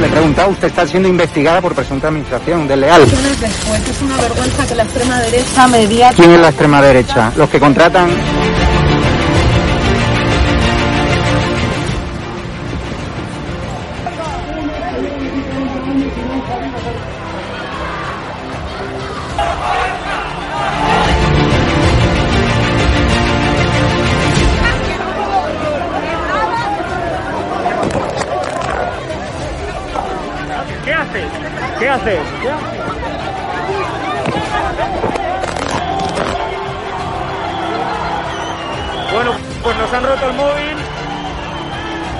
Le he preguntado, usted está siendo investigada por presunta administración desleal. Después es una vergüenza que la extrema derecha mediática... ¿Quién es la extrema derecha? Los que contratan...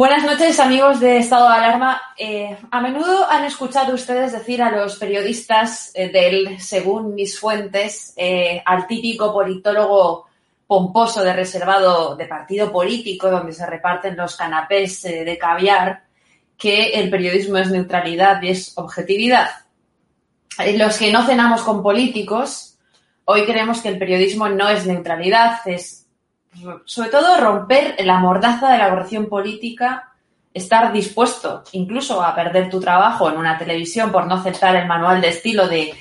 Buenas noches, amigos de Estado de Alarma. Eh, a menudo han escuchado ustedes decir a los periodistas eh, del, según mis fuentes, eh, al típico politólogo pomposo de reservado de partido político donde se reparten los canapés de caviar, que el periodismo es neutralidad y es objetividad. Los que no cenamos con políticos, hoy creemos que el periodismo no es neutralidad, es sobre todo romper la mordaza de la corrección política, estar dispuesto incluso a perder tu trabajo en una televisión por no aceptar el manual de estilo de,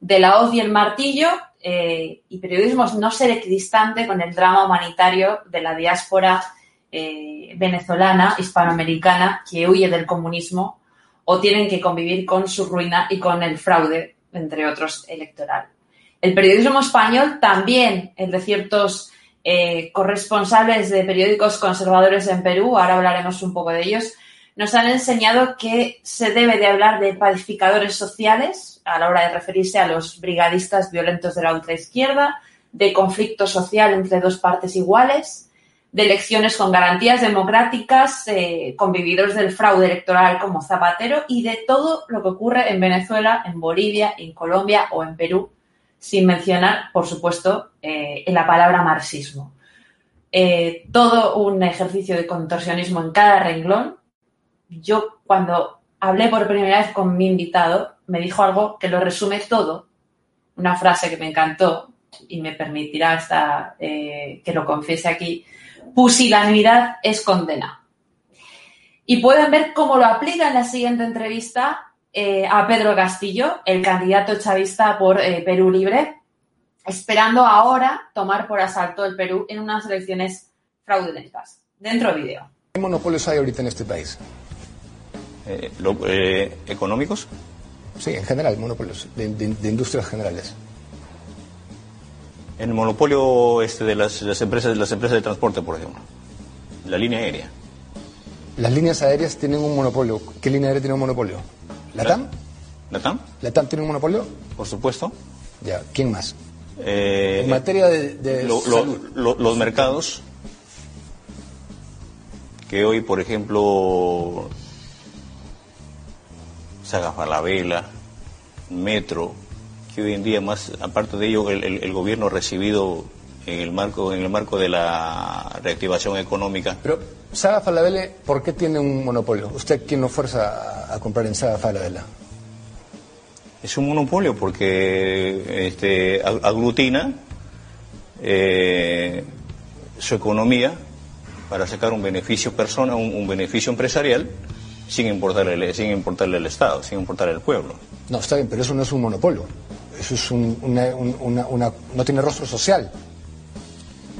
de la hoz y el martillo, eh, y periodismo no ser equidistante con el drama humanitario de la diáspora eh, venezolana, hispanoamericana, que huye del comunismo o tienen que convivir con su ruina y con el fraude, entre otros, electoral. El periodismo español también, el de ciertos eh, corresponsables de periódicos conservadores en Perú, ahora hablaremos un poco de ellos, nos han enseñado que se debe de hablar de pacificadores sociales a la hora de referirse a los brigadistas violentos de la ultraizquierda, de conflicto social entre dos partes iguales, de elecciones con garantías democráticas, eh, del fraude electoral como Zapatero y de todo lo que ocurre en Venezuela, en Bolivia, en Colombia o en Perú, sin mencionar, por supuesto, eh, la palabra marxismo. Eh, todo un ejercicio de contorsionismo en cada renglón. Yo cuando hablé por primera vez con mi invitado, me dijo algo que lo resume todo, una frase que me encantó y me permitirá hasta eh, que lo confiese aquí. Pusilanimidad es condena. Y pueden ver cómo lo aplica en la siguiente entrevista eh, a Pedro Castillo, el candidato chavista por eh, Perú Libre, esperando ahora tomar por asalto el Perú en unas elecciones fraudulentas. Dentro vídeo. ¿Qué monopolios hay ahorita en este país? Eh, lo- eh, ¿Económicos? Sí, en general, monopolios de, de- de industrias generales. El monopolio este de las, las empresas las empresas de transporte, por ejemplo. La línea aérea. Las líneas aéreas tienen un monopolio. ¿Qué línea aérea tiene un monopolio? ¿La TAM? ¿La TAM? ¿La TAM tiene un monopolio? Por supuesto. Ya, ¿quién más? Eh, En materia de, de lo- lo- salud. lo- los mercados que hoy, por ejemplo, Saga Falabella, Metro, que hoy en día más, aparte de ello, el, el- el gobierno ha recibido en el marco en el marco de la reactivación económica. Pero Saga Falabella, ¿por qué tiene un monopolio? ¿Usted quién lo fuerza a, a comprar en Saga Falabella? Es un monopolio porque este, ag- aglutina eh, su economía para sacar un beneficio persona, un, un beneficio empresarial sin importarle, sin importarle al Estado, sin importarle al pueblo. No, está bien, pero eso no es un monopolio. Eso es un- una, un- una- una- no tiene rostro social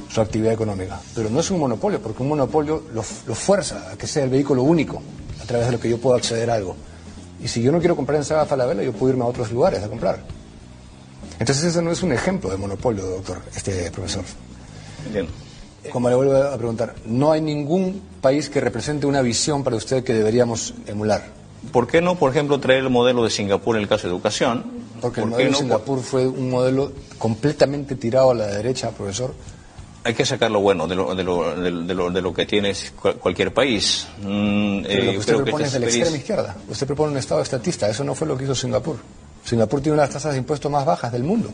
su actividad económica. Pero no es un monopolio, porque un monopolio lo, lo fuerza a que sea el vehículo único a través de lo que yo puedo acceder a algo. Y si yo no quiero comprar en Saga Falabella, yo puedo irme a otros lugares a comprar. Entonces ese no es un ejemplo de monopolio, doctor, este profesor. ¿Entiendes? Como le vuelvo a preguntar, no hay ningún país que represente una visión para usted que deberíamos emular. ¿Por qué no, por ejemplo, traer el modelo de Singapur en el caso de educación? Porque el ¿Por qué modelo de no? Singapur fue un modelo completamente tirado a la derecha, profesor. Hay que sacar lo bueno de lo, de lo, de lo- de lo- que tiene cual- cualquier país. Mm, Pero eh, lo que yo usted propone es de la extrema izquierda. Usted propone un Estado estatista. Eso no fue lo que hizo Singapur. Singapur tiene una de las tasas de impuestos más bajas del mundo.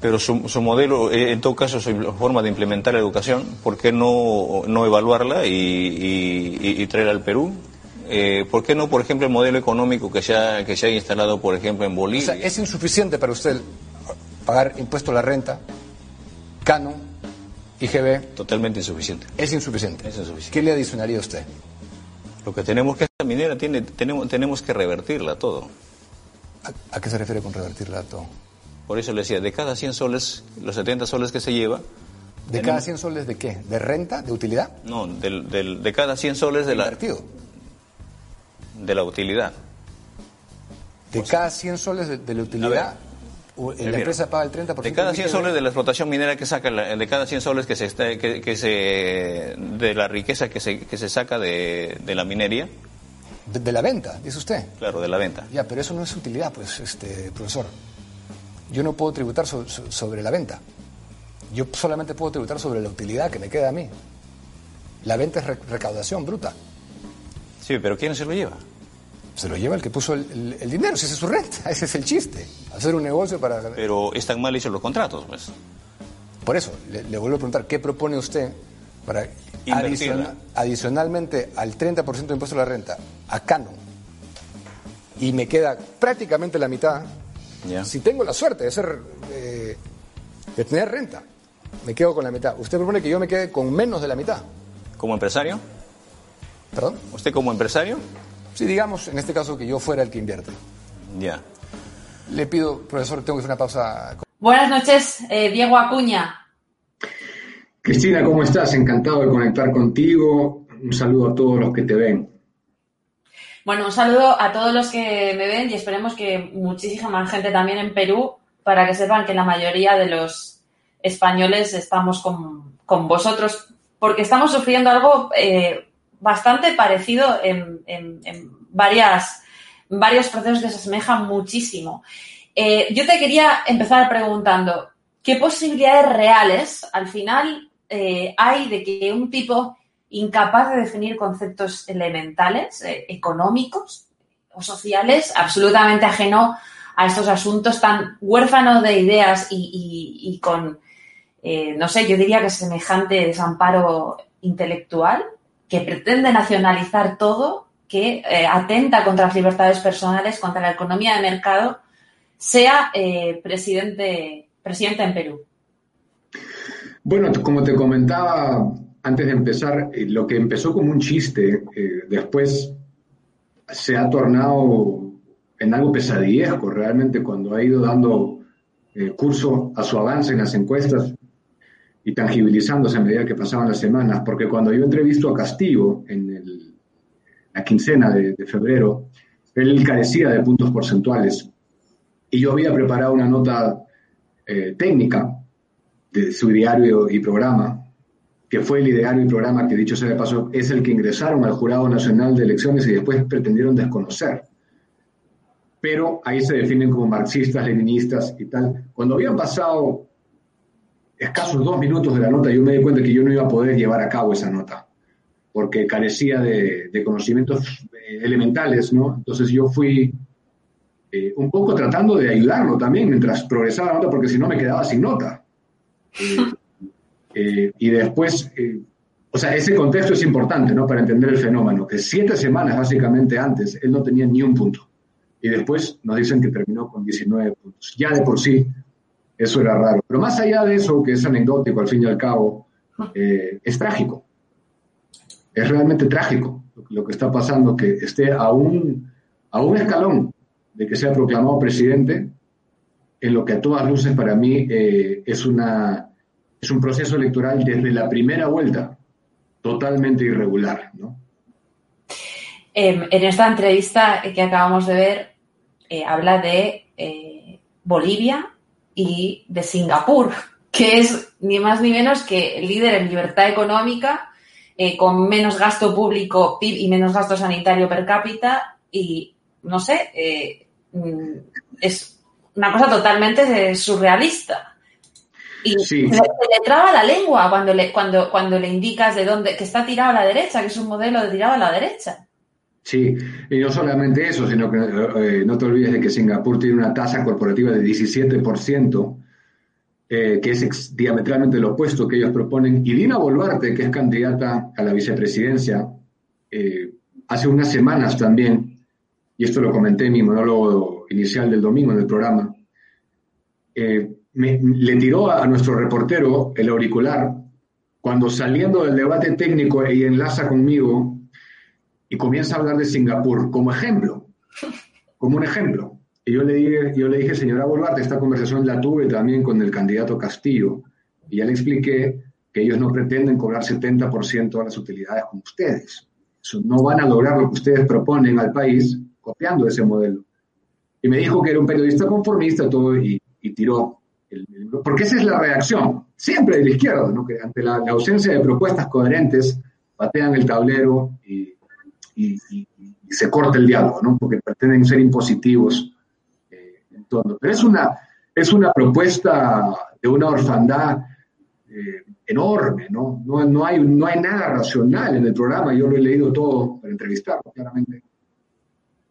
Pero su, su modelo, eh, en todo caso, su forma de implementar la educación, ¿por qué no, no evaluarla y, y- y- y traerla al Perú? Eh, ¿Por qué no, por ejemplo, el modelo económico que se ha, que se ha instalado, por ejemplo, en O Bolivia? sea, es insuficiente para usted pagar impuesto a la renta, canon, IGB. Totalmente insuficiente. Es insuficiente. Es insuficiente. ¿Qué le adicionaría a usted? Lo que tenemos que esta minera tiene, tenemos, tenemos que revertirla todo. ¿A, a qué se refiere con revertirla todo? Por eso le decía, de cada 100 soles, los 70 soles que se lleva, ¿De cada 100 soles de qué? ¿De renta? ¿De utilidad? no, del, del- de cada 100 soles de la, de la utilidad. De cada 100 soles de, de la utilidad, la Mira, empresa paga el 30%. De cada del 100 IGB. soles de la explotación minera que saca, la- de cada 100 soles que se, está- que, que se de la riqueza que se, que se saca de, de la minería, De, de la venta, dice usted. claro, de la venta. Ya, pero eso no es utilidad, pues, este, profesor. Yo no puedo tributar so- so- sobre la venta. Yo solamente puedo tributar sobre la utilidad que me queda a mí. La venta es re- recaudación bruta. Sí, pero ¿quién se lo lleva? Se lo lleva el que puso el, el- el dinero, si esa es su renta. Ese es el chiste. Hacer un negocio para... Pero están mal hechos los contratos, pues. Por eso, le, le vuelvo a preguntar, ¿qué propone usted para Invertirla. adiciona- adicionalmente al 30% de impuesto a la renta, a Canon, y me queda prácticamente la mitad, si tengo la suerte de ser, eh, de tener renta, me quedo con la mitad. Usted propone que yo me quede con menos de la mitad, ¿Como empresario? ¿perdón? ¿Usted como empresario? Si digamos, en este caso, que yo fuera el que invierte. Ya. Le pido, profesor, tengo que hacer una pausa. Buenas noches, eh, Diego Acuña. Cristina, ¿cómo estás? Encantado de conectar contigo. Un saludo a todos los que te ven. Bueno, un saludo a todos los que me ven y esperemos que muchísima más gente también en Perú para que sepan que la mayoría de los españoles estamos con, con vosotros porque estamos sufriendo algo eh, bastante parecido en, varias, varios procesos que se asemejan muchísimo. Eh, yo te quería empezar preguntando, ¿qué posibilidades reales al final eh, hay de que un tipo incapaz de definir conceptos elementales, eh, económicos o sociales, absolutamente ajeno a estos asuntos tan huérfanos de ideas y, y- con, no sé, yo diría que semejante desamparo intelectual, que pretende nacionalizar todo, que eh, atenta contra las libertades personales, contra la economía de mercado, sea eh, presidente, presidente en Perú. Bueno, como te comentaba antes de empezar, eh, lo que empezó como un chiste, eh, después se ha tornado en algo pesadillesco realmente cuando ha ido dando curso a su avance en las encuestas y tangibilizándose a medida que pasaban las semanas, porque cuando yo entrevisto a Castillo en la quincena de, febrero, él carecía de puntos porcentuales y yo había preparado una nota eh, técnica de su diario y programa, que fue el ideario y programa que, dicho sea de paso, es el que ingresaron al Jurado Nacional de Elecciones y después pretendieron desconocer. pero ahí se definen como marxistas, leninistas y tal. Cuando habían pasado escasos dos minutos de la nota, yo me di cuenta que yo no iba a poder llevar a cabo esa nota, porque carecía de, conocimientos eh, elementales, ¿no? Entonces yo fui eh, un poco tratando de ayudarlo también mientras progresaba la nota, porque si no me quedaba sin nota. Eh, y después, o sea, ese contexto es importante, ¿no? Para entender el fenómeno, que siete semanas básicamente antes, él no tenía ni un punto. Y después nos dicen que terminó con 19 puntos. Ya de por sí eso era raro. Pero más allá de eso, que es anecdótico al fin y al cabo, eh, es trágico. Es realmente trágico lo, que está pasando, que esté a un, a un escalón de que sea proclamado presidente, en lo que a todas luces para mí eh, es, una, es un proceso electoral desde la primera vuelta totalmente irregular. ¿no? Em, en esta entrevista que acabamos de ver, eh, habla de Bolivia y de Singapur, que es ni más ni menos que líder en libertad económica, eh, con menos gasto público PIB y menos gasto sanitario per cápita y, no sé, eh, mm, es una cosa totalmente surrealista. Y se, le traba la lengua cuando le, cuando, cuando le indicas de dónde, que está tirado a la derecha, que es un modelo de tirado a la derecha. Sí, y no solamente eso, sino que eh, no te olvides de que Singapur tiene una tasa corporativa de 17%, eh, que es diametralmente lo opuesto que ellos proponen. Y Dina Boluarte, que es candidata a la vicepresidencia, eh, hace unas semanas también, y esto lo comenté en mi monólogo inicial del domingo en el programa, le tiró a nuestro reportero el auricular cuando saliendo del debate técnico y enlaza conmigo, y comienza a hablar de Singapur como ejemplo, como un ejemplo. Y yo le dije, yo le dije señora Boluarte, esta conversación la tuve también con el candidato Castillo, y ya le expliqué que ellos no pretenden cobrar 70% de las utilidades como ustedes. no van a lograr lo que ustedes proponen al país copiando ese modelo. Y me dijo que era un periodista conformista todo y, tiró el, Porque esa es la reacción, siempre de la izquierda, ¿no? que ante la, la ausencia de propuestas coherentes patean el tablero y y, se corta el diálogo, ¿no? Porque pretenden ser impositivos eh, en todo. Pero es una, es una propuesta de una orfandad eh, enorme, ¿no? ¿no? Hay, no hay nada racional en el programa, yo lo he leído todo para entrevistarlo, claramente.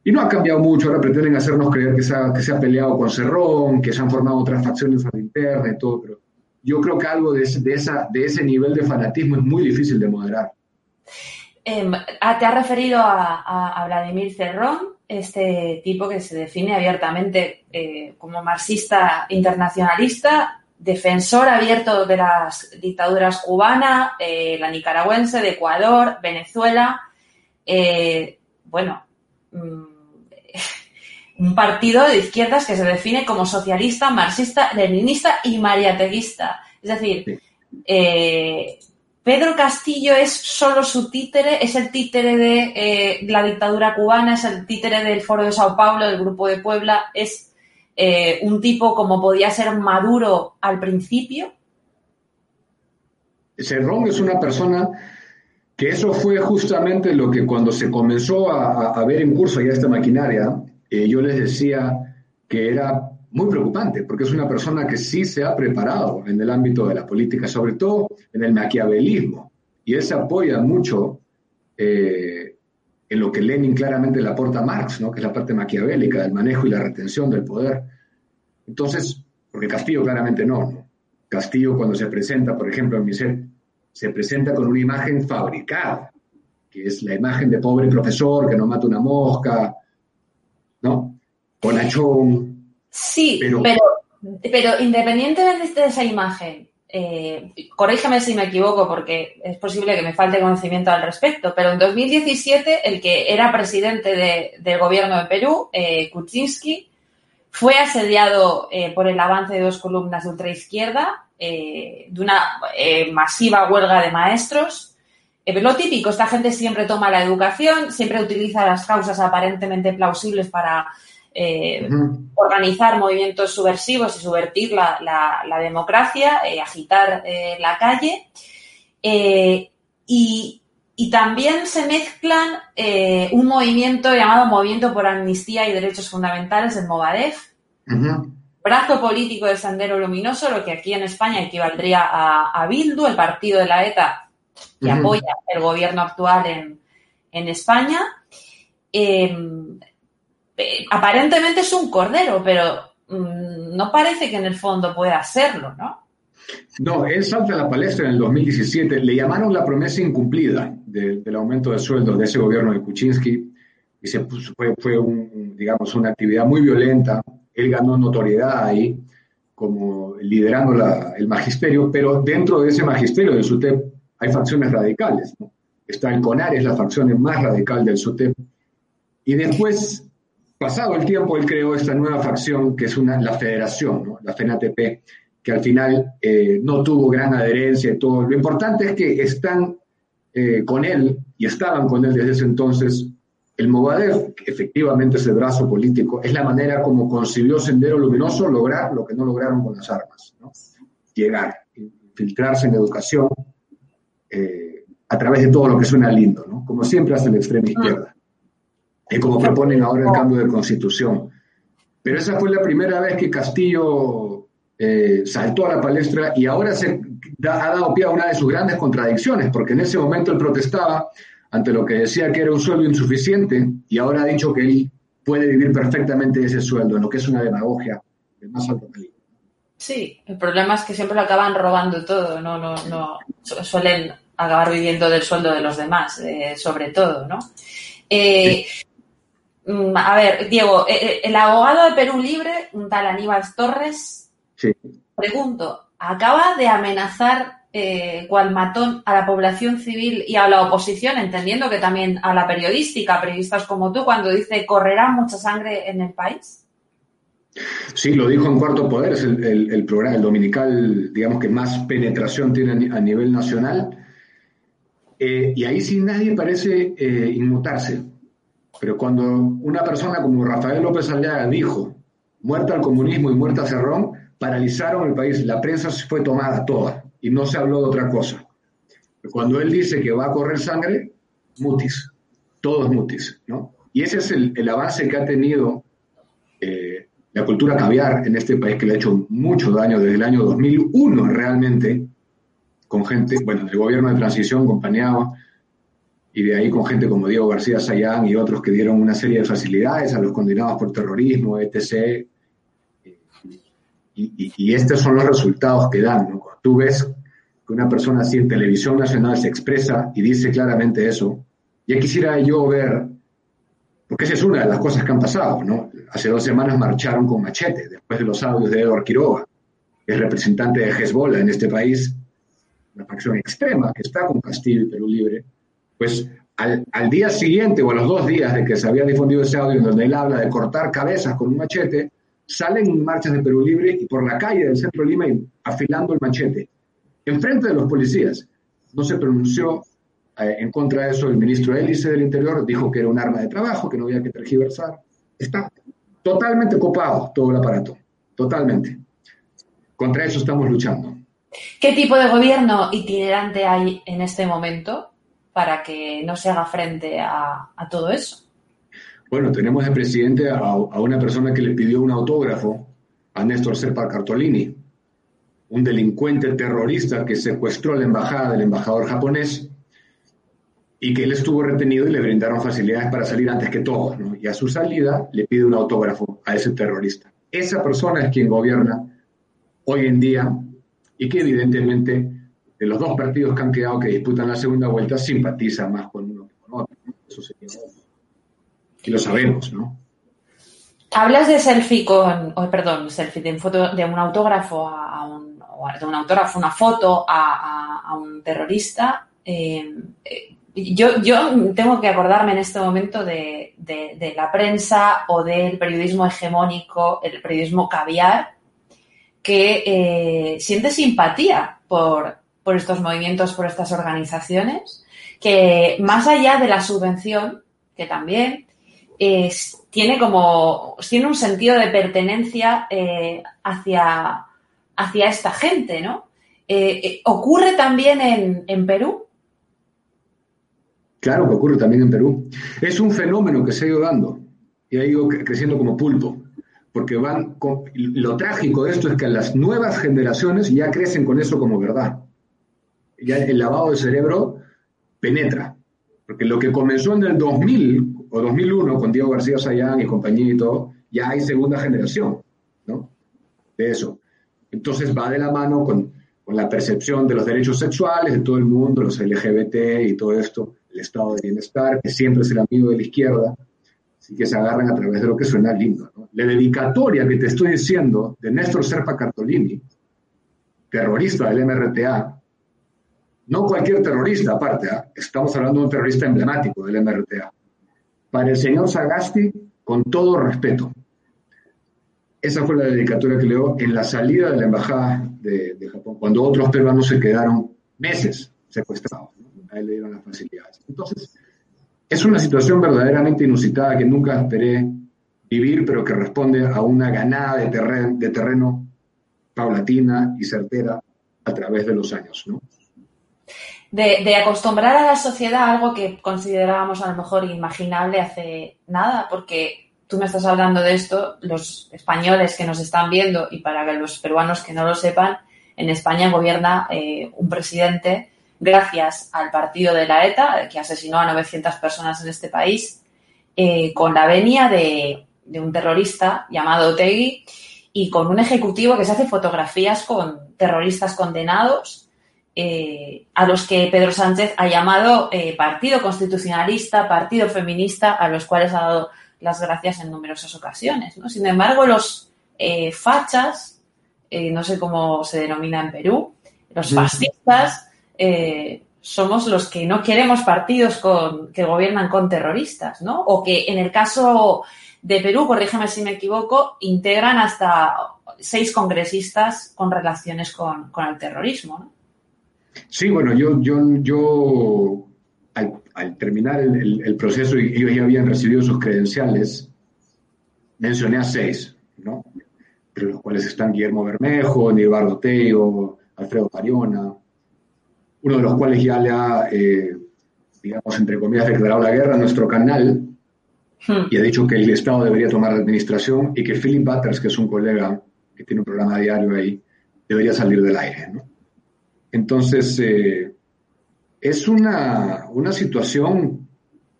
Y no ha cambiado mucho, ahora pretenden hacernos creer que se ha, que se ha peleado con Cerrón, que se han formado otras facciones a la interna y todo, pero yo creo que algo de de, esa, de ese nivel de fanatismo es muy difícil de moderar. Em, ah, te has referido a, Vladimir Cerrón, este tipo que se define abiertamente eh, como marxista internacionalista, defensor abierto de las dictaduras cubana, eh, la nicaragüense, de Ecuador, Venezuela. Eh, bueno, mm, un partido de izquierdas que se define como socialista, marxista, leninista y mariateguista. Es decir, Pedro Castillo es solo su títere, es el títere de eh, la dictadura cubana, es el títere del Foro de Sao Paulo, del Grupo de Puebla, es eh, un tipo como podía ser Maduro al principio. Cerrón es una persona que eso fue justamente lo que cuando se comenzó a, ver en curso ya esta maquinaria, eh, yo les decía que era muy preocupante, porque es una persona que sí se ha preparado en el ámbito de la política, sobre todo en el maquiavelismo, y él se apoya mucho eh, en lo que Lenin claramente le aporta a Marx, ¿no? que es la parte maquiavélica del manejo y la retención del poder. Entonces, porque Castillo claramente no. Castillo cuando se presenta, por ejemplo, en Miser, se presenta con una imagen fabricada, que es la imagen de pobre profesor que no mata una mosca, ¿no? Bonachón, Sí, pero, pero, independientemente de esa imagen, eh, corrígeme si me equivoco porque es posible que me falte conocimiento al respecto, pero en 2017 el que era presidente del gobierno de Perú, eh, Kuczynski, fue asediado eh, por el avance de dos columnas de ultraizquierda, eh, de una eh, masiva huelga de maestros. lo típico, esta gente siempre toma la educación, siempre utiliza las causas aparentemente plausibles para eh, organizar movimientos subversivos y subvertir la, democracia, eh, agitar eh, la calle. y y también se mezclan un movimiento llamado Movimiento por Amnistía y Derechos Fundamentales, el Movadef, brazo político de Sendero Luminoso, lo que aquí en España equivaldría a, Bildu, el partido de la ETA que apoya el gobierno actual en, en España. Eh, aparentemente es un cordero, pero mm, no parece que en el fondo pueda serlo, ¿no? No, él salta a la palestra en el 2017. Le llamaron la promesa incumplida del aumento de sueldos de ese gobierno de Kuczynski y se fue, un, digamos, una actividad muy violenta. Él ganó notoriedad ahí como liderando el magisterio, pero dentro de ese magisterio del SUTEP hay facciones radicales. Está el CONAR, es la facción más radical del SUTEP. Y después, pasado el tiempo, él creó esta nueva facción que es una, la federación, la FENATP, que al final eh, no tuvo gran adherencia y todo. Lo importante es que están eh, con él y estaban con él desde ese entonces. El Movadef, que efectivamente es el brazo político, es la manera como concibió Sendero Luminoso lograr lo que no lograron con las armas. Llegar, infiltrarse en educación eh, a través de todo lo que suena lindo, ¿no? como siempre hace la extrema izquierda. Y como proponen ahora el cambio de constitución. Pero esa fue la primera vez que Castillo eh, saltó a la palestra y ahora se ha dado pie a una de sus grandes contradicciones, porque en ese momento él protestaba ante lo que decía que era un sueldo insuficiente y ahora ha dicho que él puede vivir perfectamente de ese sueldo, en lo que es una demagogia de más alto calibre. Sí, el problema es que siempre lo acaban robando todo, no, no, no suelen acabar viviendo del sueldo de los demás, eh, sobre todo, ¿no? Eh, mm, a ver, Diego, el abogado de Perú Libre, un tal Aníbal Torres, Pregunto, ¿acaba de amenazar eh, cual matón a la población civil y a la oposición, entendiendo que también a la periodística, periodistas como tú, cuando dice correrá mucha sangre en el país? Sí, lo dijo en Cuarto Poder, es el, programa, el dominical, digamos que más penetración tiene a nivel nacional. Eh, y ahí sí nadie parece eh, inmutarse. Pero cuando una persona como Rafael López Aliaga dijo, muerta al comunismo y muerta a Cerrón, paralizaron el país, la prensa fue tomada toda y no se habló de otra cosa. Cuando él dice que va a correr sangre, mutis, todos mutis, ¿no? Y ese es el, avance que ha tenido eh, la cultura caviar en este país, que le ha hecho mucho daño desde el año 2001 realmente, con gente, bueno, el gobierno de transición acompañaba, y de ahí con gente como Diego García Sayán y otros que dieron una serie de facilidades a los condenados por terrorismo, etc., y, estos son los resultados que dan. ¿no? Tú ves que una persona así en televisión nacional se expresa y dice claramente eso, ya quisiera yo ver, porque esa es una de las cosas que han pasado, ¿no? Hace dos semanas marcharon con machete, después de los audios de Edward Quiroga, que es representante de Hezbollah en este país, una facción extrema que está con Castillo y Perú Libre, pues al, al, día siguiente o a los dos días de que se había difundido ese audio en donde él habla de cortar cabezas con un machete, salen en marchas de Perú Libre y por la calle del centro de Lima afilando el machete. Enfrente de los policías. No se pronunció eh, en contra de eso el ministro Hélice del Interior, dijo que era un arma de trabajo, que no había que tergiversar. Está totalmente copado todo el aparato, totalmente. Contra eso estamos luchando. ¿Qué tipo de gobierno itinerante hay en este momento para que no se haga frente a todo eso? Bueno, tenemos de presidente a, una persona que le pidió un autógrafo a Néstor Serpa Cartolini, un delincuente terrorista que secuestró la embajada del embajador japonés y que él estuvo retenido y le brindaron facilidades para salir antes que todos. Y a su salida le pide un autógrafo a ese terrorista. Esa persona es quien gobierna hoy en día y que evidentemente de los dos partidos que han quedado que disputan la segunda vuelta simpatiza más con uno que con otro. Eso sería y lo sabemos, ¿no? Hablas de selfie con, perdón, selfie, de un, foto, de un autógrafo a, un, de un autógrafo, una foto a, un terrorista. Eh, yo, yo tengo que acordarme en este momento de, la prensa o del periodismo hegemónico, el periodismo caviar, que eh, siente simpatía por, por estos movimientos, por estas organizaciones, que más allá de la subvención, que también, tiene como, tiene un sentido de pertenencia eh, hacia, hacia esta gente, ¿no? Eh, eh, ¿Ocurre también en, Perú? Claro que ocurre también en Perú. Es un fenómeno que se ha ido dando y ha ido creciendo como pulpo, porque van lo trágico de esto es que las nuevas generaciones ya crecen con eso como verdad. Ya el lavado de cerebro penetra, porque lo que comenzó en el 2000 o 2001 con Diego García Sayán y compañía y todo, ya hay segunda generación, ¿no? De eso. Entonces va de la mano con, con la percepción de los derechos sexuales de todo el mundo, los LGBT y todo esto, el estado de bienestar, que siempre es el amigo de la izquierda, así que se agarran a través de lo que suena lindo. ¿no? La dedicatoria que te estoy diciendo de Néstor Serpa Cartolini, terrorista del MRTA, no cualquier terrorista aparte, ¿ah? estamos hablando de un terrorista emblemático del MRTA. Para el señor Sagasti, con todo respeto, esa fue la dedicatoria que leo en la salida de la embajada de, Japón, cuando otros peruanos se quedaron meses secuestrados. ¿no? le dieron las facilidades. Entonces, es una situación verdaderamente inusitada que nunca esperé vivir, pero que responde a una ganada de, terreno, de terreno paulatina y certera a través de los años. ¿no? De, de, acostumbrar a la sociedad a algo que considerábamos a lo mejor inimaginable hace nada, porque tú me estás hablando de esto, los españoles que nos están viendo y para los peruanos que no lo sepan, en España gobierna eh, un presidente gracias al partido de la ETA, que asesinó a 900 personas en este país, eh, con la venia de, un terrorista llamado Otegui y con un ejecutivo que se hace fotografías con terroristas condenados, eh, a los que Pedro Sánchez ha llamado partido constitucionalista, partido feminista, a los cuales ha dado las gracias en numerosas ocasiones. ¿no? Sin embargo, los eh, fachas, eh, no sé cómo se denomina en Perú, los fascistas, eh, somos los que no queremos partidos con, que gobiernan con terroristas, ¿no? O que en el caso de Perú, corrígeme si me equivoco, integran hasta seis congresistas con relaciones con, el terrorismo, ¿no? Sí, bueno, yo, yo, yo al, terminar el, proceso y ellos ya habían recibido sus credenciales, mencioné a seis, ¿no? Entre los cuales están Guillermo Bermejo, Nibardo Teo, Alfredo Pariona, uno de los cuales ya le ha, eh, digamos, entre comillas, declarado la guerra a nuestro canal hmm. y ha dicho que el Estado debería tomar la administración y que Philip Butters, que es un colega que tiene un programa diario ahí, debería salir del aire, ¿no? Entonces, eh, es una, situación,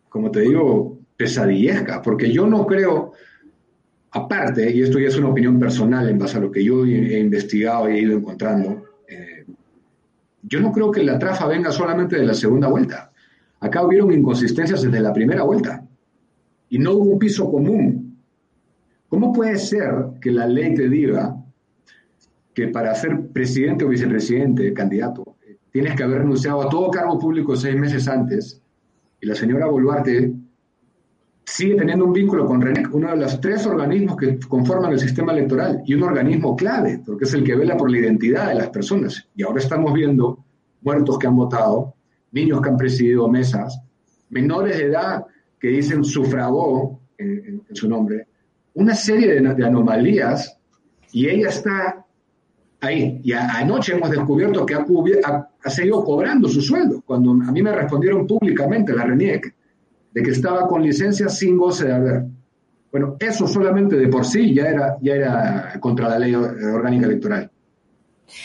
como te digo, pesadillesca, porque yo no creo, aparte, y esto ya es una opinión personal en base a lo que yo he investigado y he ido encontrando, eh, yo no creo que la trafa venga solamente de la segunda vuelta. Acá hubieron inconsistencias desde la primera vuelta y no hubo un piso común. ¿Cómo puede ser que la ley te diga que para ser presidente o vicepresidente, candidato, tienes que haber renunciado a todo cargo público seis meses antes, y la señora Boluarte sigue teniendo un vínculo con RENEC, uno de los tres organismos que conforman el sistema electoral, y un organismo clave, porque es el que vela por la identidad de las personas. Y ahora estamos viendo muertos que han votado, niños que han presidido mesas, menores de edad que dicen sufragó en, su nombre, una serie de anomalías, y ella está ahí. Y anoche hemos descubierto que ha, seguido cobrando su sueldo. Cuando a mí me respondieron públicamente la RENIEC de que estaba con licencia sin goce de haber. Bueno, eso solamente de por sí ya era, ya era contra la ley orgánica electoral.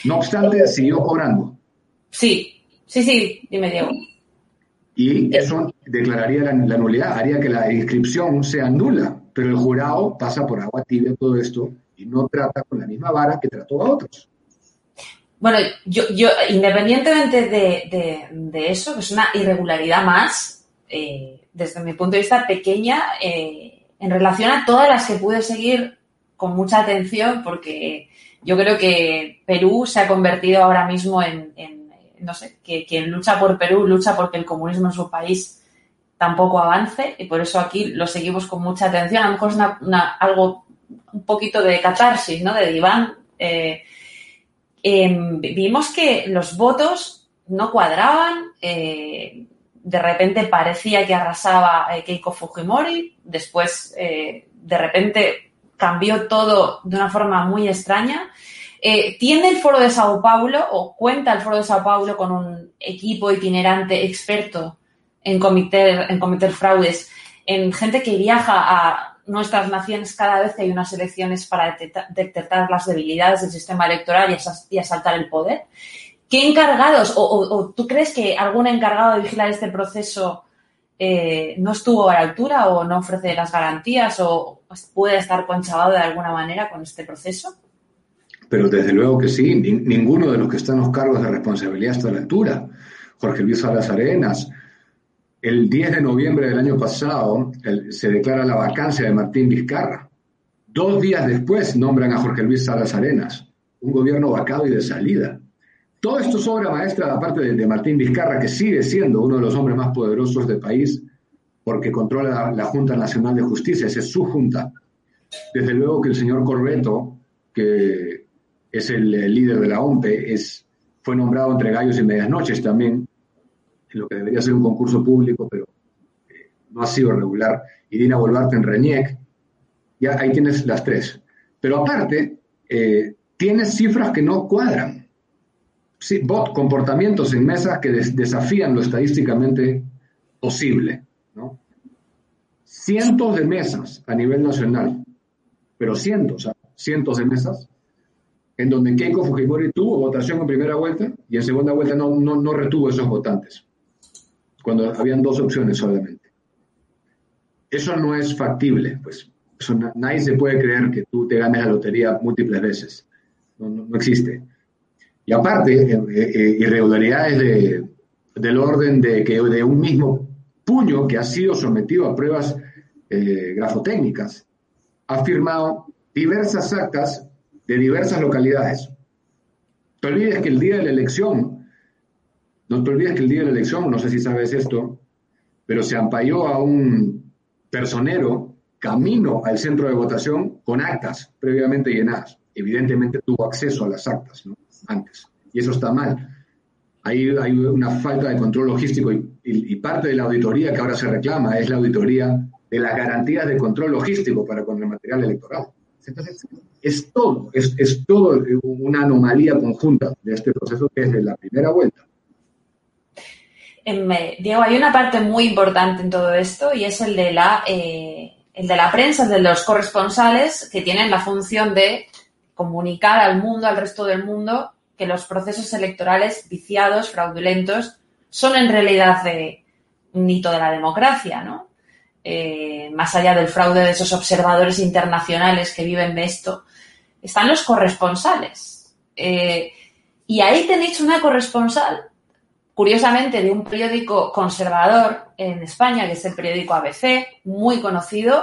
No obstante, siguió cobrando. Sí, sí, sí, dime Diego. Y eso declararía la, la nulidad, haría que la inscripción sea nula, pero el jurado pasa por agua tibia todo esto y no trata con la misma vara que trató a otros. Bueno, yo, yo independientemente de, eso, que es una irregularidad más, eh, desde mi punto de vista pequeña, eh, en relación a todas las que pude seguir con mucha atención, porque yo creo que Perú se ha convertido ahora mismo en, no sé, que quien lucha por Perú lucha porque el comunismo en su país tampoco avance y por eso aquí lo seguimos con mucha atención. A lo mejor es algo un poquito de catarsis, ¿no? De diván. Eh, em, vimos que los votos no cuadraban. Eh, de repente parecía que arrasaba eh, Keiko Fujimori. Después, de repente, cambió todo de una forma muy extraña. ¿Tiene el Foro de Sao Paulo o cuenta el Foro de Sao Paulo con un equipo itinerante experto en cometer, en cometer fraudes, en gente que viaja a nuestras naciones cada vez que hay unas elecciones para detectar, las debilidades del sistema electoral y, asaltar el poder. ¿Qué encargados, o, tú crees que algún encargado de vigilar este proceso eh, no estuvo a la altura o no ofrece las garantías o puede estar conchavado de alguna manera con este proceso? Pero desde luego que sí, ninguno de los que están en los cargos de responsabilidad está a la altura. Jorge Luis Salas Arenas, el 10 de noviembre del año pasado se declara la vacancia de Martín Vizcarra. Dos días después nombran a Jorge Luis Salas Arenas, un gobierno vacado y de salida. Todo esto es obra maestra, aparte de, de, Martín Vizcarra, que sigue siendo uno de los hombres más poderosos del país, porque controla la, Junta Nacional de Justicia, esa es su junta. Desde luego que el señor Corbeto, que es el, líder de la OMPE, es, fue nombrado entre gallos y medias noches también, en lo que debería ser un concurso público, pero eh, no ha sido regular. Irina Boluarte en Reñec, ya ahí tienes las tres. Pero aparte, eh, tienes cifras que no cuadran comportamientos en mesas que desafían lo estadísticamente posible. ¿no? Cientos de mesas a nivel nacional, pero cientos, cientos de mesas, en donde Keiko Fujimori tuvo votación en primera vuelta y en segunda vuelta no, retuvo esos votantes, cuando habían dos opciones solamente. Eso no es factible, pues nadie se puede creer que tú te ganes la lotería múltiples veces. no, no existe. Y aparte, eh, eh, irregularidades de, del orden de que de un mismo puño que ha sido sometido a pruebas eh, grafotécnicas, ha firmado diversas actas de diversas localidades. No te olvides que el día de la elección, no te olvides que el día de la elección, no sé si sabes esto, pero se ampalló a un personero camino al centro de votación con actas previamente llenadas. Evidentemente tuvo acceso a las actas, antes. Y eso está mal. Hay, hay una falta de control logístico y, parte de la auditoría que ahora se reclama es la auditoría de las garantías de control logístico para con el material electoral. Entonces, es todo, es, es todo una anomalía conjunta de este proceso que es de la primera vuelta. Eh, Diego, hay una parte muy importante en todo esto y es el de la, eh, el de la prensa, el de los corresponsales que tienen la función de comunicar al mundo, al resto del mundo, que los procesos electorales viciados, fraudulentos, son en realidad de, un hito de la democracia, ¿no? Eh, más allá del fraude de esos observadores internacionales que viven de esto, están los corresponsales. Eh, y ahí tenéis una corresponsal, curiosamente, de un periódico conservador en España, que es el periódico ABC, muy conocido,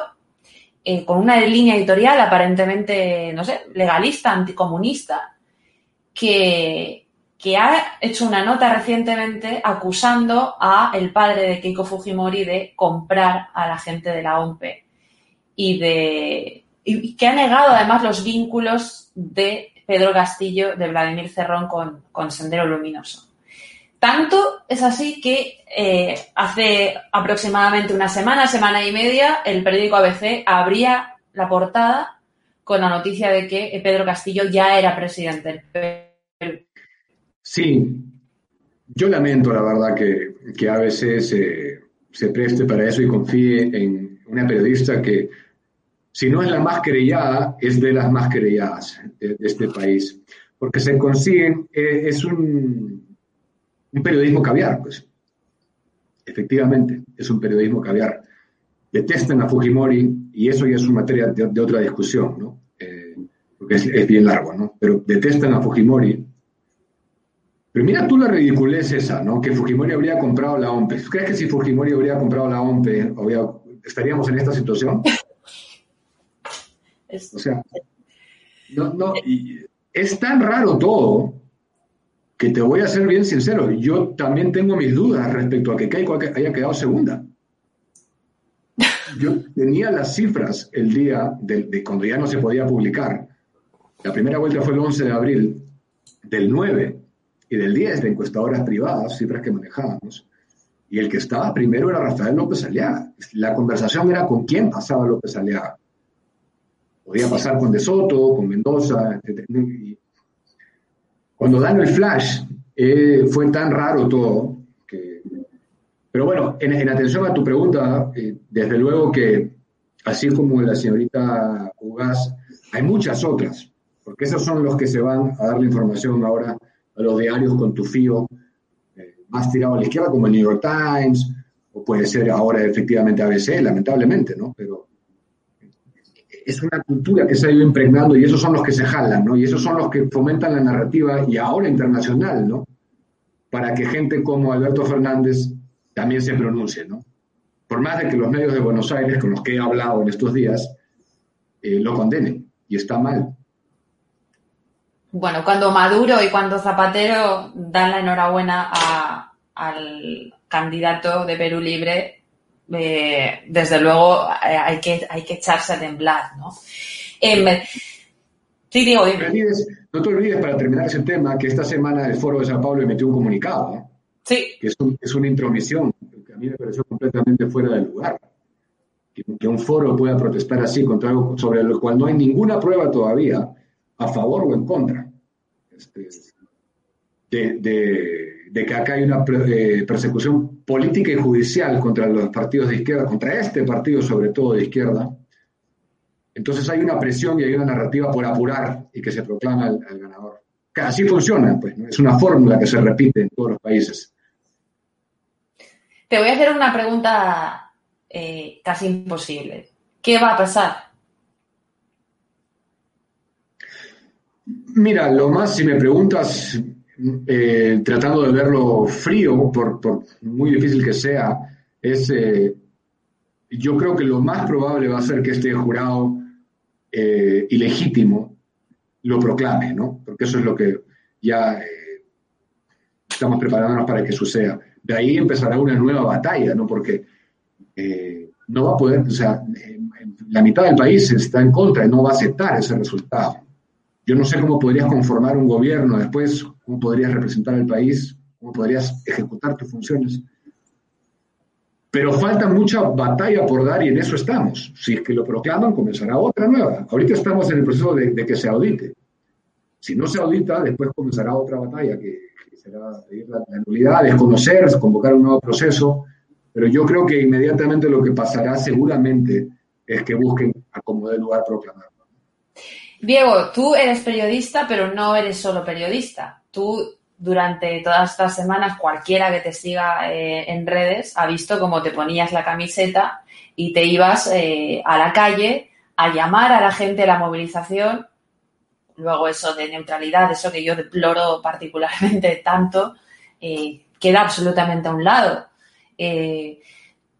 eh, con una línea editorial aparentemente, no sé, legalista, anticomunista, que, ha hecho una nota recientemente acusando a el padre de Keiko Fujimori de comprar a la gente de la OMPE y de que ha negado además los vínculos de Pedro Castillo, de Vladimir Cerrón con, con Sendero Luminoso. Tanto es así que eh, hace aproximadamente una semana, semana y media, el periódico ABC abría la portada con la noticia de que Pedro Castillo ya era presidente del Sí, yo lamento la verdad que, que ABC se, se preste para eso y confíe en una periodista que, si no es la más querellada, es de las más querelladas de, este país. Porque se consiguen, eh, es un, un periodismo caviar, pues. Efectivamente, es un periodismo caviar. Detestan a Fujimori y eso ya es una materia de, otra discusión, ¿no? Eh, porque es, bien largo, ¿no? Pero detestan a Fujimori. Pero mira tú la ridiculez esa, ¿no? Que Fujimori habría comprado la OMPE. ¿Tú crees que si Fujimori habría comprado la OMPE, estaríamos en esta situación? O sea, no, no, es tan raro todo que te voy a ser bien sincero, yo también tengo mis dudas respecto a que Keiko haya quedado segunda. Yo tenía las cifras el día de, cuando ya no se podía publicar. La primera vuelta fue el 11 de abril del 9 y del 10 de encuestadoras privadas, cifras que manejábamos. Y el que estaba primero era Rafael López Aliaga. La conversación era con quién pasaba López Aliaga. Podía pasar con De Soto, con Mendoza, etc. Cuando dan el flash, eh, fue tan raro todo que Pero bueno, en, atención a tu pregunta, eh, desde luego que, así como la señorita Ugas, hay muchas otras, porque esos son los que se van a dar la información ahora a los diarios con tu fío eh, más tirado a la izquierda, como el New York Times, o puede ser ahora efectivamente ABC, lamentablemente, ¿no? Pero es una cultura que se ha ido impregnando y esos son los que se jalan, ¿no? Y esos son los que fomentan la narrativa y ahora internacional, ¿no? Para que gente como Alberto Fernández también se pronuncie, ¿no? Por más de que los medios de Buenos Aires, con los que he hablado en estos días, eh, lo condenen y está mal. Bueno, cuando Maduro y cuando Zapatero dan la enhorabuena al candidato de Perú Libre, eh, desde luego eh, hay, que, hay que echarse a temblar, ¿no? Em, sí, digo, no te olvides, para terminar ese tema, que esta semana el Foro de San Pablo emitió un comunicado, Sí. Que es, una intromisión, que a mí me pareció completamente fuera de lugar. Que, un foro pueda protestar así contra algo sobre lo cual no hay ninguna prueba todavía a favor o en contra. Este, de de que acá hay una eh, persecución política y judicial contra los partidos de izquierda, contra este partido sobre todo de izquierda, entonces hay una presión y hay una narrativa por apurar y que se proclama al, ganador. Así funciona, pues, es una fórmula que se repite en todos los países. Te voy a hacer una pregunta eh, casi imposible. ¿Qué va a pasar? Mira, lo más, si me preguntas, eh, tratando de verlo frío, por, muy difícil que sea, es, eh, yo creo que lo más probable va a ser que este jurado eh, ilegítimo lo proclame, ¿no? Porque eso es lo que ya estamos preparándonos para que suceda. De ahí empezará una nueva batalla, ¿no? Porque no va a poder, o sea, la mitad del país está en contra y no va a aceptar ese resultado. Yo no sé cómo podrías conformar un gobierno después, cómo podrías representar al país, cómo podrías ejecutar tus funciones. Pero falta mucha batalla por dar y en eso estamos. Si es que lo proclaman, comenzará otra nueva. Ahorita estamos en el proceso de, que se audite. Si no se audita, después comenzará otra batalla, que, será pedir la, la nulidad, desconocer, convocar un nuevo proceso. Pero yo creo que inmediatamente lo que pasará seguramente es que busquen a como de lugar proclamar. Diego, tú eres periodista, pero no eres solo periodista. Tú, durante todas estas semanas, cualquiera que te siga eh, en redes ha visto cómo te ponías la camiseta y te ibas eh, a la calle a llamar a la gente a la movilización. Luego eso de neutralidad, eso que yo deploro particularmente tanto, eh, queda absolutamente a un lado.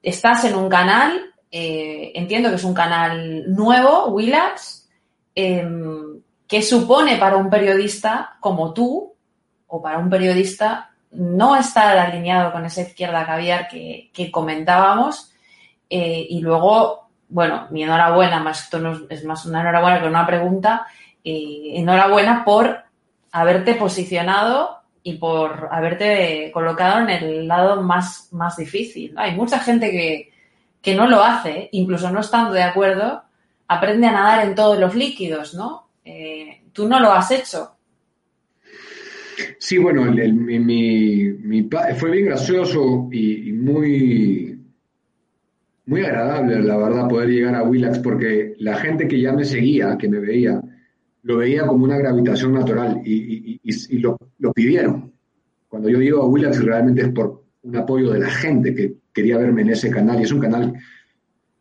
estás en un canal, entiendo que es un canal nuevo, Willax, Em, ¿qué supone para un periodista como tú o para un periodista no estar alineado con esa izquierda caviar que, comentábamos. Eh, y luego, bueno, mi enhorabuena, más esto no es, más una enhorabuena que una pregunta, eh, enhorabuena por haberte posicionado y por haberte colocado en el lado más, más difícil. Hay mucha gente que, que no lo hace, incluso no estando de acuerdo, aprende a nadar en todos los líquidos, ¿no? Eh, tú no lo has hecho. Sí, bueno, mi, fue bien gracioso y, muy, muy agradable, la verdad, poder llegar a Willax, porque la gente que ya me seguía, que me veía, lo veía como una gravitación natural y, lo, lo, pidieron. Cuando yo digo a Willax, realmente es por un apoyo de la gente que quería verme en ese canal, y es un canal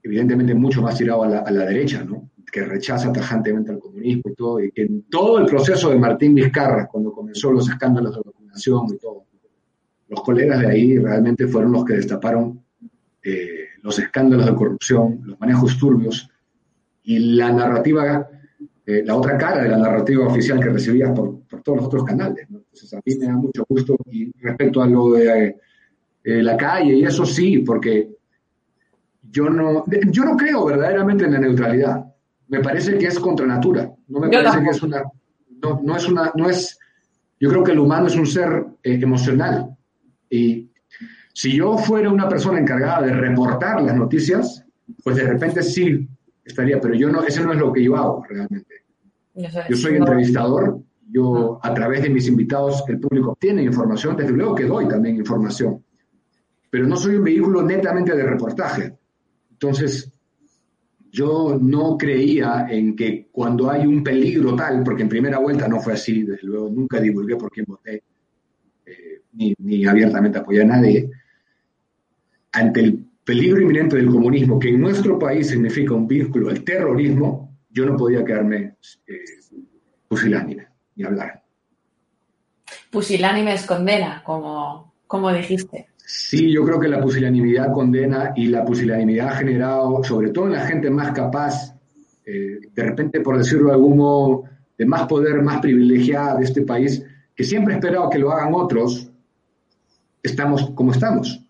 evidentemente mucho más tirado a la, derecha, ¿no? que rechaza tajantemente al comunismo y todo, y que en todo el proceso de Martín Vizcarra, cuando comenzó los escándalos de vacunación y todo, los colegas de ahí realmente fueron los que destaparon eh, los escándalos de corrupción, los manejos turbios y la narrativa, eh, la otra cara de la narrativa oficial que recibías por, todos los otros canales. Entonces a mí me da mucho gusto y respecto a lo de eh, la calle y eso sí, porque yo no, yo no creo verdaderamente en la neutralidad. Me parece que es contra natura. No me parece que es una, no, es una, no es, yo creo que el humano es un ser eh, emocional. Y si yo fuera una persona encargada de reportar las noticias, pues de repente sí estaría, pero yo no, ese no es lo que yo hago realmente. Yo soy entrevistador, yo a través de mis invitados el público obtiene información, desde luego que doy también información pero no soy un vehículo netamente de reportaje. Entonces, yo no creía en que cuando hay un peligro tal, porque en primera vuelta no fue así, desde luego nunca divulgué por quién voté, eh, ni, abiertamente apoyé a nadie, ante el peligro inminente del comunismo, que en nuestro país significa un vínculo al terrorismo, yo no podía quedarme eh, pusilánime, ni hablar. Pusilánime es condena, como, como dijiste. Sí, yo creo que la pusilanimidad condena y la pusilanimidad ha generado, sobre todo en la gente más capaz, eh, de repente, por decirlo de algún modo, de más poder, más privilegiada de este país, que siempre ha esperado que lo hagan otros, estamos como estamos.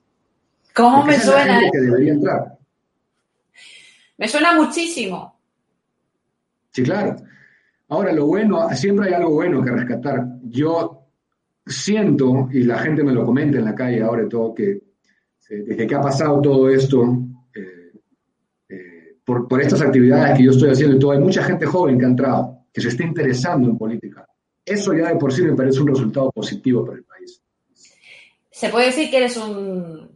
¿Cómo me suena? que debería entrar. Me suena muchísimo. Sí, claro. Ahora, lo bueno, siempre hay algo bueno que rescatar. Yo siento, y la gente me lo comenta en la calle ahora y todo, que eh, desde que ha pasado todo esto, eh, eh, por, por, estas actividades que yo estoy haciendo y todo, hay mucha gente joven que ha entrado, que se está interesando en política. Eso ya de por sí me parece un resultado positivo para el país. Se puede decir que eres un,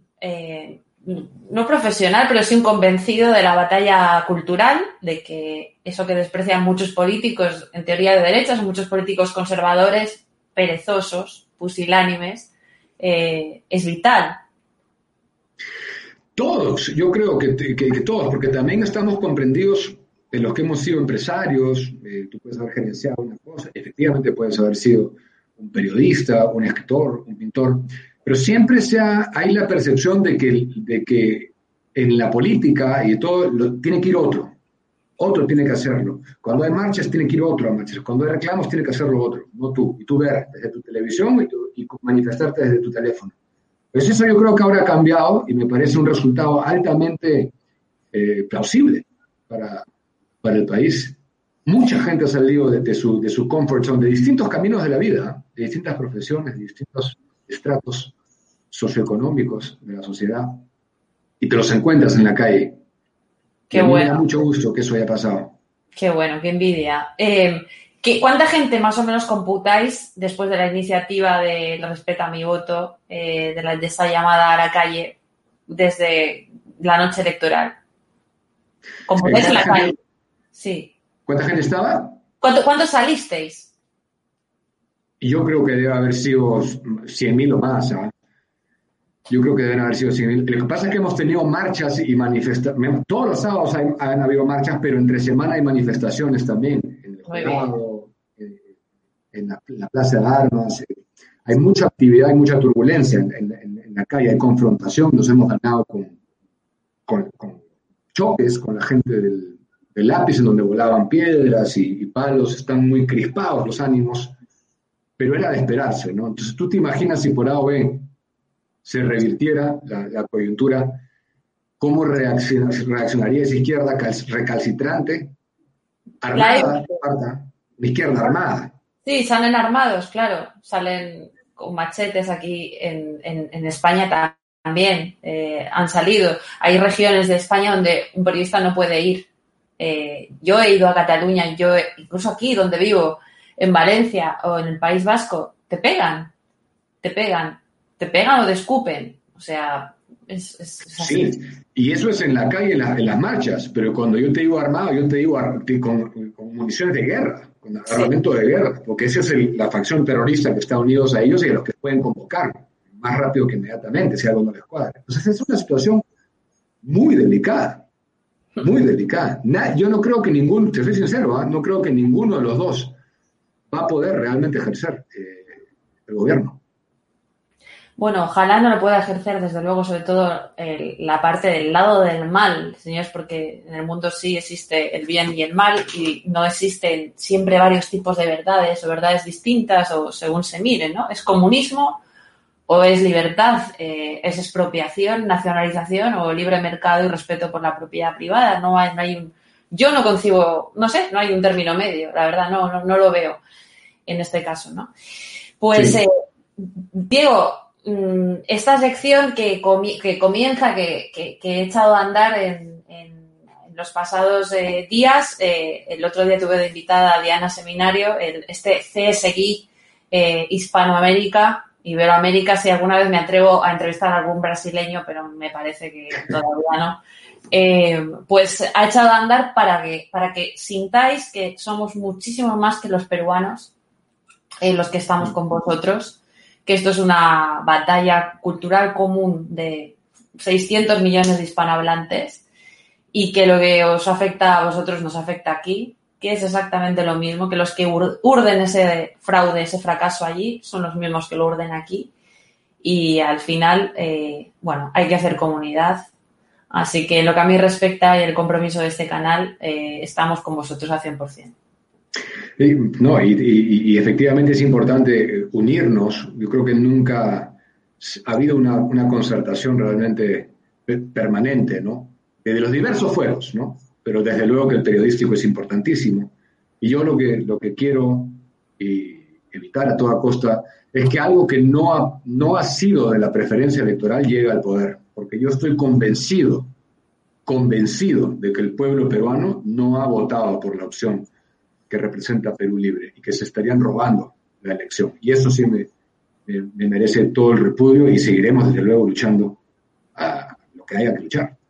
no profesional, pero sí un convencido de la batalla cultural, de que eso que desprecian muchos políticos, en teoría de derechas, muchos políticos conservadores, perezosos, pusilánimes, eh, es vital. Todos, yo creo que, todos, porque también estamos comprendidos en los que hemos sido empresarios, eh, tú puedes haber gerenciado una cosa, efectivamente puedes haber sido un periodista, un escritor, un pintor, pero siempre hay la percepción de que, de que en la política y todo lo, tiene que ir otro otro tiene que hacerlo. Cuando hay marchas, tiene que ir otro a marchas. Cuando hay reclamos, tiene que hacerlo otro, no tú. Y tú ver desde tu televisión y, manifestarte desde tu teléfono. Pues eso yo creo que ahora ha cambiado y me parece un resultado altamente eh, plausible para, para el país. Mucha gente ha salido de, su, de su comfort zone, de distintos caminos de la vida, de distintas profesiones, de distintos estratos socioeconómicos de la sociedad, y te los encuentras en la calle Qué bueno. Me da mucho gusto que eso haya pasado. Qué bueno, qué envidia. Eh, ¿Cuánta gente más o menos computáis después de la iniciativa de Respeta mi voto, eh, de, la, de esa llamada a la calle, desde la noche electoral? ¿Computáis en la calle? Sí. ¿Cuánta gente estaba? ¿Cuánto, ¿Cuántos salisteis? Yo creo que debe haber sido 100.000 o más. ¿sabes? Yo creo que deben haber sido 100.000. Lo que pasa es que hemos tenido marchas y manifestaciones. Todos los sábados han habido marchas, pero entre semana hay manifestaciones también. En el juzgado, eh, en, la, Plaza de Armas. Eh, hay mucha actividad, hay mucha turbulencia en, la calle, hay confrontación. Nos hemos ganado con, con, choques con la gente del, lápiz, en donde volaban piedras y, y palos. Están muy crispados los ánimos, pero era de esperarse, ¿no? Entonces tú te imaginas si por A o B se revirtiera la, coyuntura, ¿cómo reaccionaría esa izquierda recalcitrante, armada, la izquierda armada? Sí, salen armados, claro, salen con machetes aquí en, España también, eh, han salido. Hay regiones de España donde un periodista no puede ir. Eh, yo he ido a Cataluña, yo incluso aquí donde vivo, en Valencia o en el País Vasco, te pegan, te pegan te pegan o te escupen. O sea, es, así. Sí, y eso es en la calle, en, las marchas, pero cuando yo te digo armado, yo te digo con, municiones de guerra, con armamento de guerra, porque esa es la facción terrorista que está unidos a ellos y a los que pueden convocar más rápido que inmediatamente, si algo no les cuadra. Entonces es una situación muy delicada, muy delicada. yo no creo que ninguno, te soy sincero, ¿ah? no creo que ninguno de los dos va a poder realmente ejercer eh, el gobierno. Bueno, ojalá no lo pueda ejercer, desde luego, sobre todo la parte del lado del mal, señores, porque en el mundo sí existe el bien y el mal y no existen siempre varios tipos de verdades o verdades distintas o según se mire, ¿no? Es comunismo o es libertad, eh, es expropiación, nacionalización o libre mercado y respeto por la propiedad privada. No hay, no hay un, yo no concibo, no sé, no hay un término medio, la verdad, no, no, lo veo en este caso, ¿no? Pues, eh, Diego, Mm, esta sección que, que comienza, que, he echado a andar en, los pasados eh, días, eh, el otro día tuve de invitada a Diana Seminario, este CSGI eh, Hispanoamérica, Iberoamérica, si alguna vez me atrevo a entrevistar a algún brasileño, pero me parece que todavía no, eh, pues ha echado a andar para que, para que sintáis que somos muchísimo más que los peruanos, los que estamos con vosotros, que esto es una batalla cultural común de 600 millones de hispanohablantes y que lo que os afecta a vosotros nos afecta aquí, que es exactamente lo mismo, que los que urden ese fraude, ese fracaso allí, son los mismos que lo urden aquí. Y al final, eh, bueno, hay que hacer comunidad. Así que lo que a mí respecta y el compromiso de este canal, eh, estamos con vosotros al 100%. No, y, efectivamente es importante unirnos. Yo creo que nunca ha habido una, una concertación realmente permanente, ¿no? De los diversos fueros, ¿no? pero desde luego que el periodístico es importantísimo. Y yo lo que, lo que quiero evitar a toda costa es que algo que no ha, no ha sido de la preferencia electoral llegue al poder, porque yo estoy convencido, convencido de que el pueblo peruano no ha votado por la opción que representa Perú Libre y que se estarían robando la elección. Y eso sí me, me merece todo el repudio y seguiremos desde luego luchando a lo que haya que luchar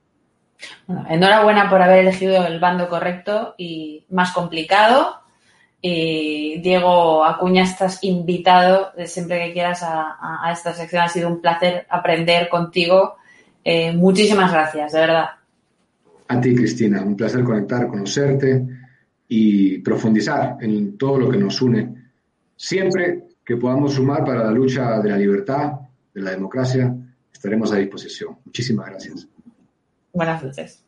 enhorabuena por haber elegido el bando correcto y más complicado. Y Diego Acuña, estás invitado siempre que quieras a, esta sección. Ha sido un placer aprender contigo. Eh, muchísimas gracias, de verdad. A ti, Cristina, un placer conectar, conocerte y profundizar en todo lo que nos une. Siempre que podamos sumar para la lucha de la libertad, de la democracia, estaremos a disposición. Muchísimas gracias. Buenas noches.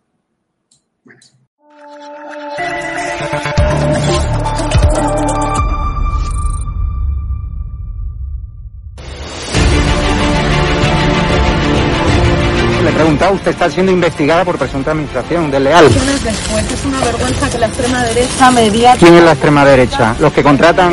Le preguntaba, usted está siendo investigada por presunta administración desleal. Después es una vergüenza que la extrema derecha media... ¿Quién es la extrema derecha? Los que contratan...